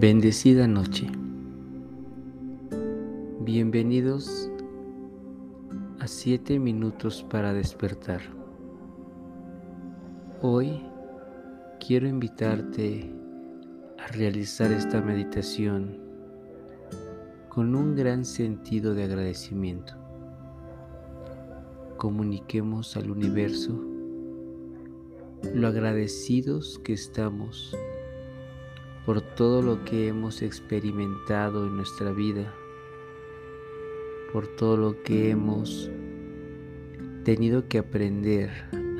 Bendecida noche. Bienvenidos a 7 minutos para despertar. Hoy quiero invitarte a realizar esta meditación con un gran sentido de agradecimiento. Comuniquemos al universo lo agradecidos que estamos por todo lo que hemos experimentado en nuestra vida, por todo lo que hemos tenido que aprender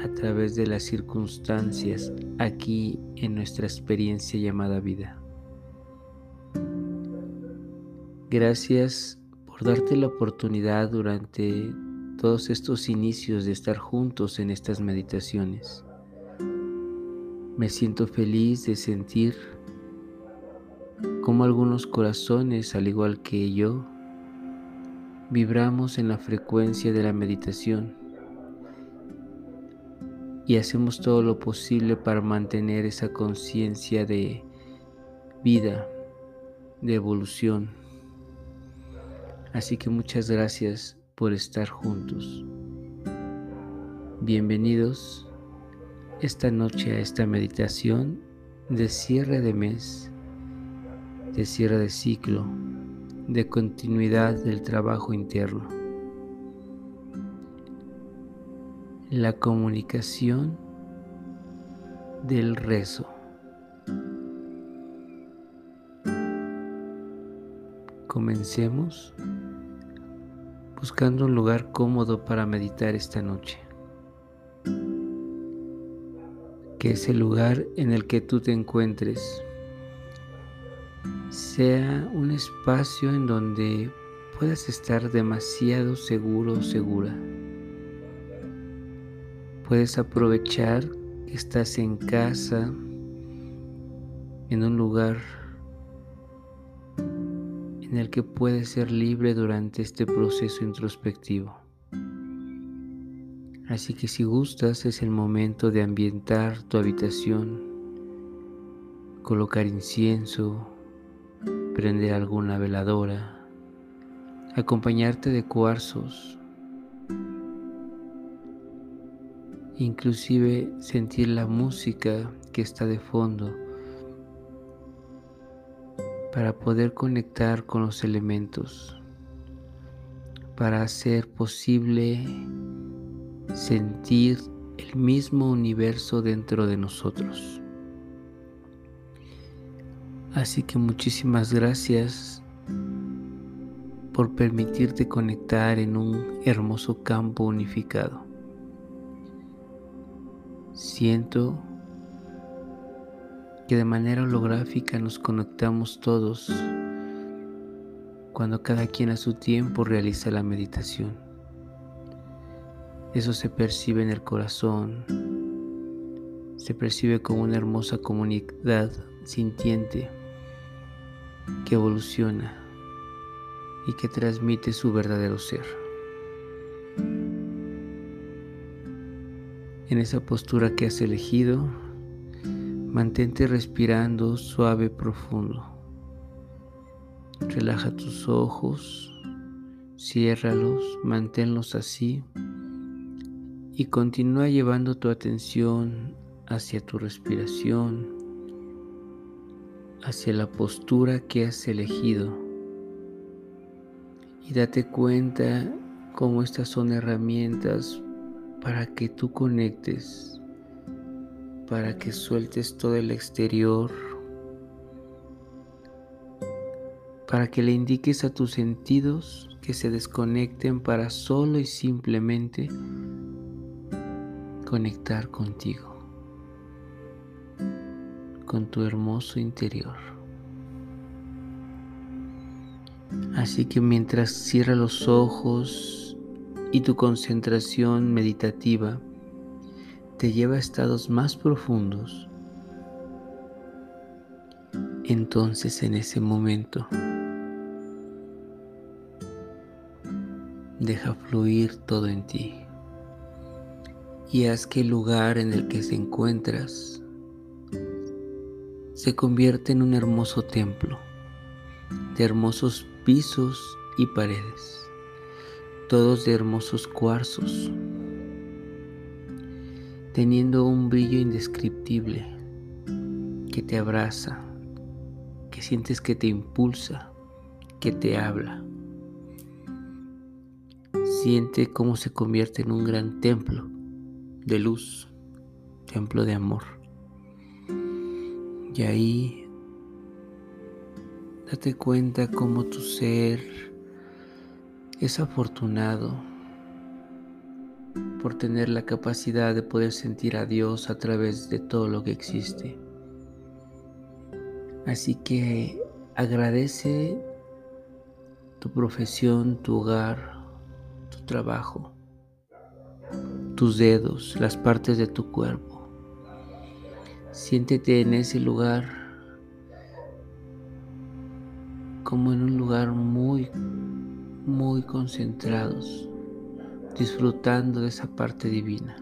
a través de las circunstancias aquí en nuestra experiencia llamada vida. Gracias por darte la oportunidad durante todos estos inicios de estar juntos en estas meditaciones. Me siento feliz de sentir como algunos corazones, al igual que yo, vibramos en la frecuencia de la meditación y hacemos todo lo posible para mantener esa conciencia de vida, de evolución. Así que muchas gracias por estar juntos. Bienvenidos esta noche a esta meditación de cierre de mes de cierre de ciclo, de continuidad del trabajo interno. La comunicación del rezo. Comencemos buscando un lugar cómodo para meditar esta noche, que es el lugar en el que tú te encuentres sea un espacio en donde puedas estar demasiado seguro o segura. Puedes aprovechar que estás en casa, en un lugar en el que puedes ser libre durante este proceso introspectivo. Así que si gustas es el momento de ambientar tu habitación, colocar incienso, prender alguna veladora, acompañarte de cuarzos, inclusive sentir la música que está de fondo para poder conectar con los elementos, para hacer posible sentir el mismo universo dentro de nosotros. Así que muchísimas gracias por permitirte conectar en un hermoso campo unificado. Siento que de manera holográfica nos conectamos todos cuando cada quien a su tiempo realiza la meditación. Eso se percibe en el corazón, se percibe como una hermosa comunidad sintiente que evoluciona y que transmite su verdadero ser. En esa postura que has elegido, mantente respirando suave, profundo. Relaja tus ojos, ciérralos, manténlos así y continúa llevando tu atención hacia tu respiración hacia la postura que has elegido. Y date cuenta cómo estas son herramientas para que tú conectes, para que sueltes todo el exterior, para que le indiques a tus sentidos que se desconecten para solo y simplemente conectar contigo con tu hermoso interior. Así que mientras cierra los ojos y tu concentración meditativa te lleva a estados más profundos, entonces en ese momento deja fluir todo en ti y haz que el lugar en el que se encuentras se convierte en un hermoso templo de hermosos pisos y paredes, todos de hermosos cuarzos, teniendo un brillo indescriptible que te abraza, que sientes que te impulsa, que te habla. Siente cómo se convierte en un gran templo de luz, templo de amor. Y ahí date cuenta cómo tu ser es afortunado por tener la capacidad de poder sentir a Dios a través de todo lo que existe. Así que agradece tu profesión, tu hogar, tu trabajo, tus dedos, las partes de tu cuerpo. Siéntete en ese lugar como en un lugar muy, muy concentrados, disfrutando de esa parte divina.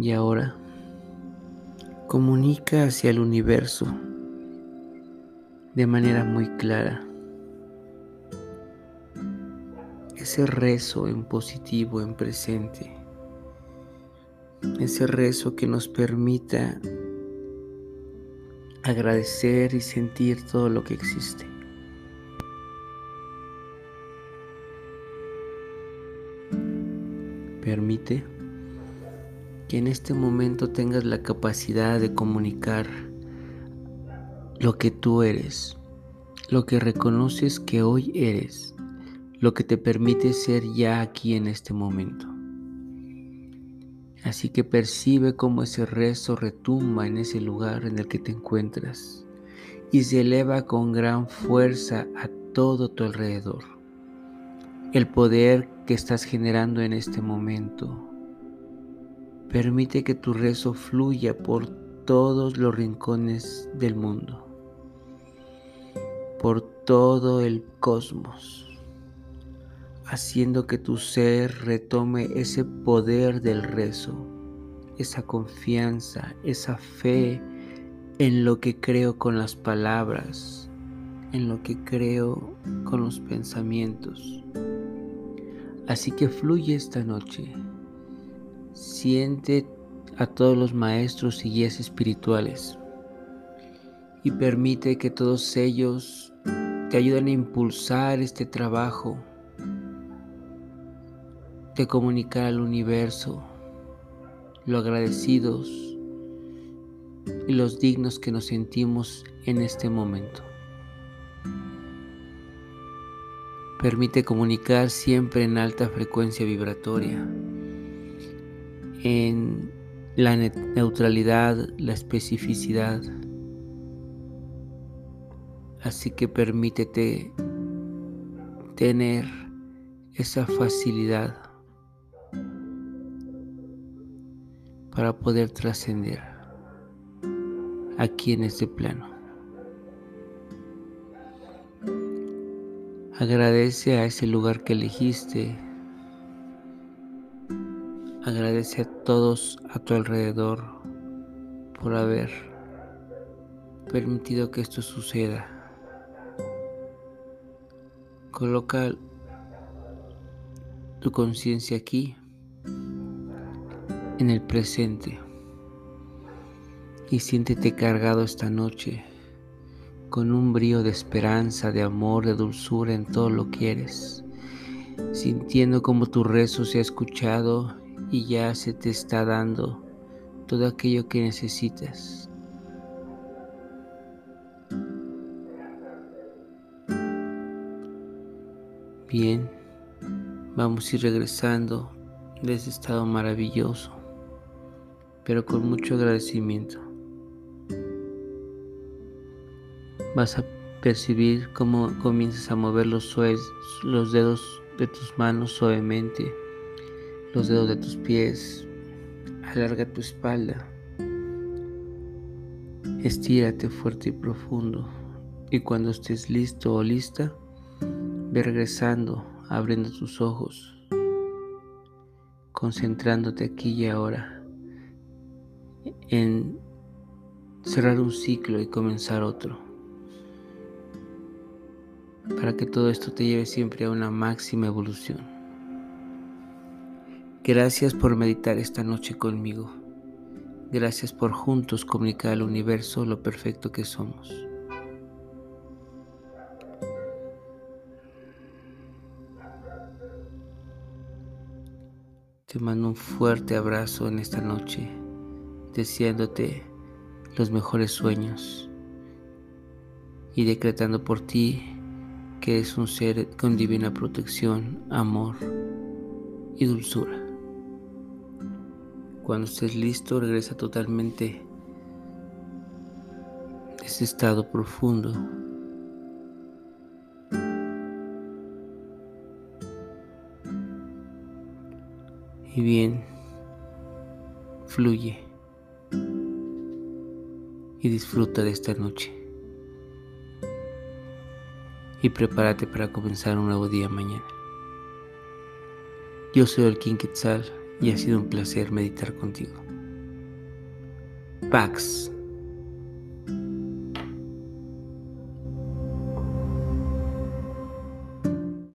Y ahora comunica hacia el universo de manera muy clara ese rezo en positivo, en presente, ese rezo que nos permita agradecer y sentir todo lo que existe. Permite que en este momento tengas la capacidad de comunicar lo que tú eres, lo que reconoces que hoy eres lo que te permite ser ya aquí en este momento. Así que percibe cómo ese rezo retumba en ese lugar en el que te encuentras y se eleva con gran fuerza a todo tu alrededor. El poder que estás generando en este momento permite que tu rezo fluya por todos los rincones del mundo, por todo el cosmos haciendo que tu ser retome ese poder del rezo, esa confianza, esa fe en lo que creo con las palabras, en lo que creo con los pensamientos. Así que fluye esta noche. Siente a todos los maestros y guías espirituales y permite que todos ellos te ayuden a impulsar este trabajo de comunicar al universo lo agradecidos y los dignos que nos sentimos en este momento. Permite comunicar siempre en alta frecuencia vibratoria, en la neutralidad, la especificidad. Así que permítete tener esa facilidad para poder trascender aquí en este plano. Agradece a ese lugar que elegiste. Agradece a todos a tu alrededor por haber permitido que esto suceda. Coloca tu conciencia aquí en el presente. Y siéntete cargado esta noche con un brío de esperanza, de amor, de dulzura en todo lo que eres, sintiendo como tu rezo se ha escuchado y ya se te está dando todo aquello que necesitas. Bien, vamos a ir regresando de ese estado maravilloso pero con mucho agradecimiento. Vas a percibir cómo comienzas a mover los, los dedos de tus manos suavemente, los dedos de tus pies. Alarga tu espalda. Estírate fuerte y profundo. Y cuando estés listo o lista, ve regresando, abriendo tus ojos, concentrándote aquí y ahora en cerrar un ciclo y comenzar otro. Para que todo esto te lleve siempre a una máxima evolución. Gracias por meditar esta noche conmigo. Gracias por juntos comunicar al universo lo perfecto que somos. Te mando un fuerte abrazo en esta noche, deseándote los mejores sueños y decretando por ti que es un ser con divina protección, amor y dulzura. Cuando estés listo, regresa totalmente de ese estado profundo. Y bien, fluye y disfruta de esta noche. Y prepárate para comenzar un nuevo día mañana. Yo soy el King Quetzal y ha sido un placer meditar contigo. Pax.